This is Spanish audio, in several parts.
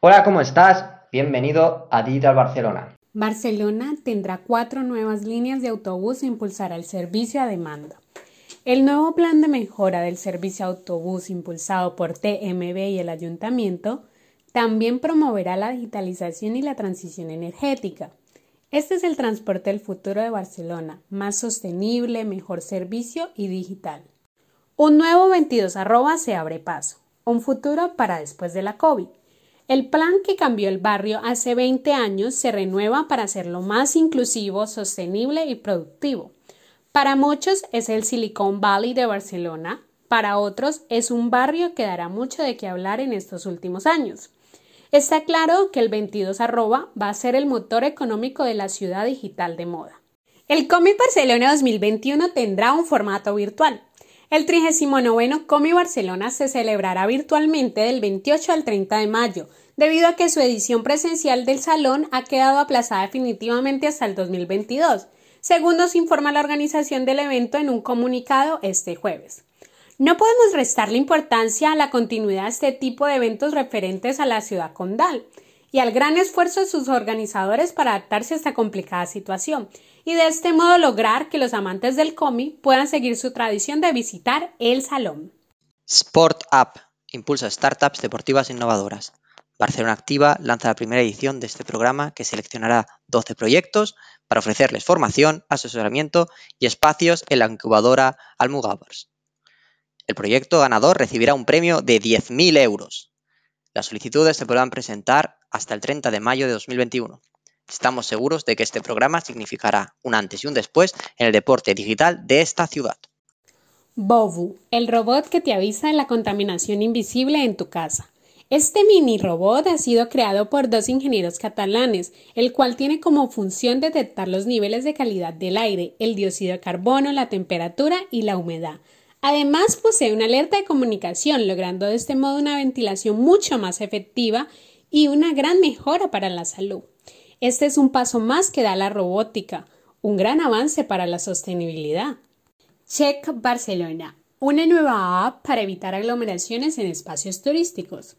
Hola, ¿cómo estás? Bienvenido a Digital Barcelona. Barcelona tendrá cuatro nuevas líneas de autobús e impulsará el servicio a demanda. El nuevo plan de mejora del servicio autobús impulsado por TMB y el ayuntamiento también promoverá la digitalización y la transición energética. Este es el transporte del futuro de Barcelona, más sostenible, mejor servicio y digital. Un nuevo 22 arroba se abre paso, un futuro para después de la COVID. El plan que cambió el barrio hace 20 años se renueva para hacerlo más inclusivo, sostenible y productivo. Para muchos es el Silicon Valley de Barcelona, para otros es un barrio que dará mucho de qué hablar en estos últimos años. Está claro que el 22 arroba va a ser el motor económico de la ciudad digital de moda. El Comi Barcelona 2021 tendrá un formato virtual. El 39 Comi Barcelona se celebrará virtualmente del 28 al 30 de mayo, debido a que su edición presencial del salón ha quedado aplazada definitivamente hasta el 2022, según nos informa la organización del evento en un comunicado este jueves. No podemos restarle importancia a la continuidad de este tipo de eventos referentes a la ciudad condal y al gran esfuerzo de sus organizadores para adaptarse a esta complicada situación y de este modo lograr que los amantes del cómic puedan seguir su tradición de visitar el salón. Sport App impulsa startups deportivas innovadoras. Barcelona Activa lanza la primera edición de este programa que seleccionará 12 proyectos para ofrecerles formación, asesoramiento y espacios en la incubadora Almugavers. El proyecto ganador recibirá un premio de 10.000 euros. Las solicitudes se podrán presentar hasta el 30 de mayo de 2021. Estamos seguros de que este programa significará un antes y un después en el deporte digital de esta ciudad. Bovu, el robot que te avisa de la contaminación invisible en tu casa. Este mini robot ha sido creado por dos ingenieros catalanes, el cual tiene como función detectar los niveles de calidad del aire, el dióxido de carbono, la temperatura y la humedad. Además, posee una alerta de comunicación, logrando de este modo una ventilación mucho más efectiva y una gran mejora para la salud. Este es un paso más que da la robótica, un gran avance para la sostenibilidad. Check Barcelona, una nueva app para evitar aglomeraciones en espacios turísticos.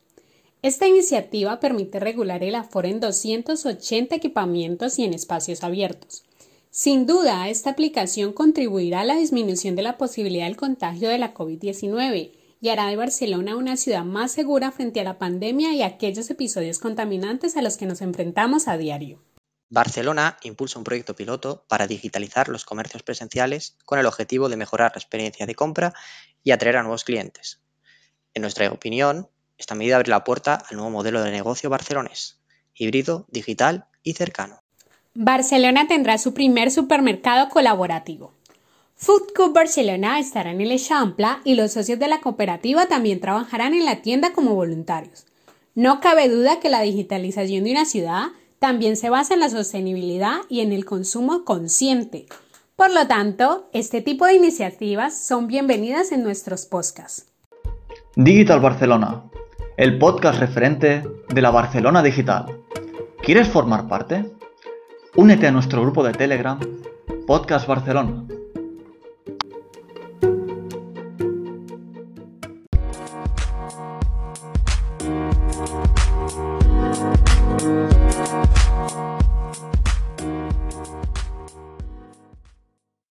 Esta iniciativa permite regular el aforo en 280 equipamientos y en espacios abiertos. Sin duda, esta aplicación contribuirá a la disminución de la posibilidad del contagio de la COVID-19 y hará de Barcelona una ciudad más segura frente a la pandemia y aquellos episodios contaminantes a los que nos enfrentamos a diario. Barcelona impulsa un proyecto piloto para digitalizar los comercios presenciales con el objetivo de mejorar la experiencia de compra y atraer a nuevos clientes. En nuestra opinión, esta medida abre la puerta al nuevo modelo de negocio barcelonés, híbrido, digital y cercano. Barcelona tendrá su primer supermercado colaborativo. Food Cup Barcelona estará en el Echampla y los socios de la cooperativa también trabajarán en la tienda como voluntarios. No cabe duda que la digitalización de una ciudad también se basa en la sostenibilidad y en el consumo consciente. Por lo tanto, este tipo de iniciativas son bienvenidas en nuestros podcasts. Digital Barcelona, el podcast referente de la Barcelona Digital. ¿Quieres formar parte? Únete a nuestro grupo de Telegram, Podcast Barcelona